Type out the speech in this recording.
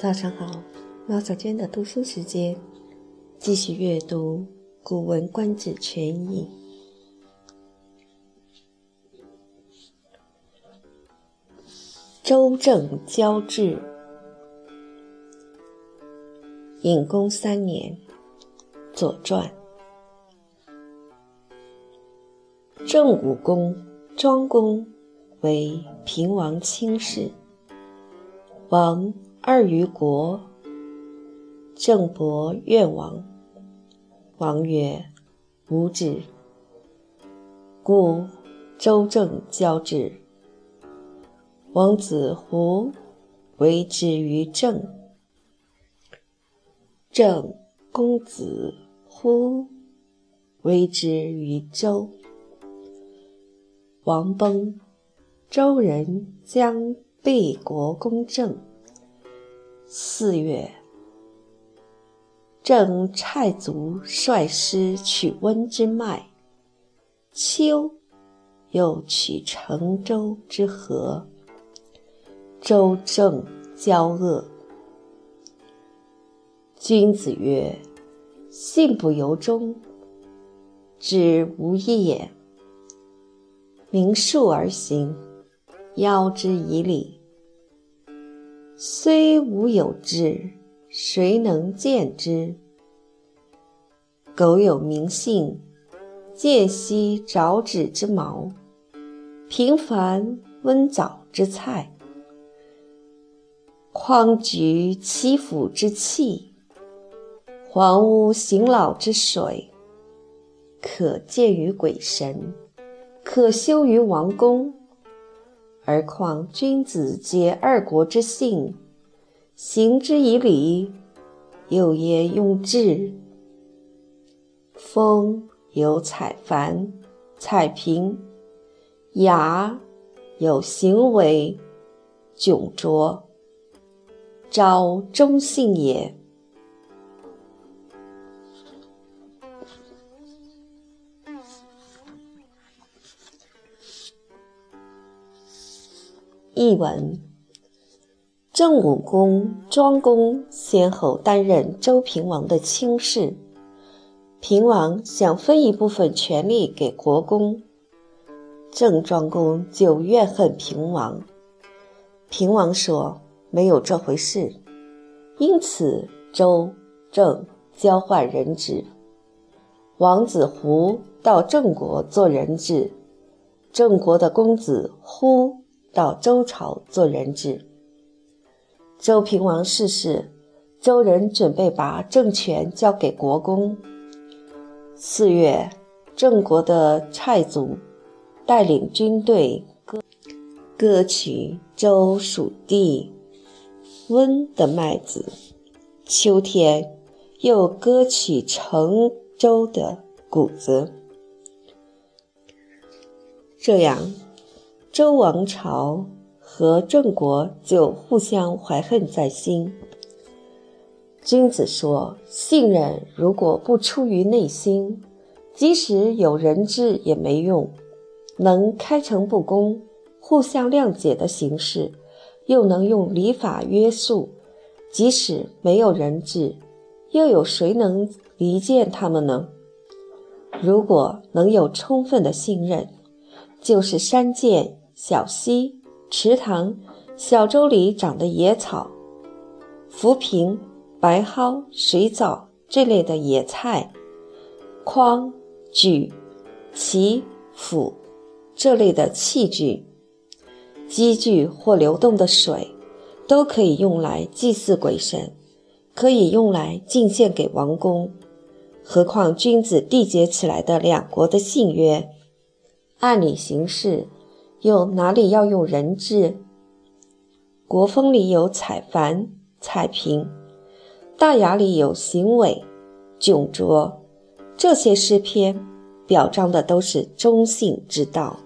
早上好，毛小娟的读书时间，继续阅读《古文观止全译》。周正交质，隐公三年，《左传》。郑武公庄公为平王卿士，王。二于国，郑伯愿王。王曰：“无止。”故周郑交质。王子胡为之于郑，郑公子乎为之于周。王崩，周人将备国公郑。四月，郑蔡卒率师取温之麦。秋，又取成周之河。周郑交恶。君子曰：“信不由衷，知无益也。明数而行，邀之以礼。”虽无有志，谁能见之？苟有名姓，见兮爪指之毛，平凡温藻之菜，匡举其府之器，黄屋行老之水，可见于鬼神，可修于王宫。而况君子皆二国之幸，行之以礼，又焉用智？风有采繁、采平，雅有行为，窘拙，昭忠信也。译文：郑武公、庄公先后担任周平王的卿士，平王想分一部分权力给国公，郑庄公就怨恨平王。平王说没有这回事，因此周郑交换人质，王子胡到郑国做人质，郑国的公子忽。到周朝做人质。周平王逝世，周人准备把政权交给国公。四月，郑国的蔡族带领军队割割取周属地温的麦子，秋天又割取成周的谷子，这样。周王朝和郑国就互相怀恨在心。君子说：“信任如果不出于内心，即使有人质也没用。能开诚布公、互相谅解的形式，又能用礼法约束，即使没有人质，又有谁能离间他们呢？如果能有充分的信任，就是山涧。”小溪、池塘、小洲里长的野草、浮萍、白蒿、水藻这类的野菜，筐、举、旗、斧这类的器具，积聚或流动的水，都可以用来祭祀鬼神，可以用来进献给王公。何况君子缔结起来的两国的信约，按理行事。又哪里要用人质？国风里有采凡、采平，大雅里有行伪、窘拙，这些诗篇表彰的都是中性之道。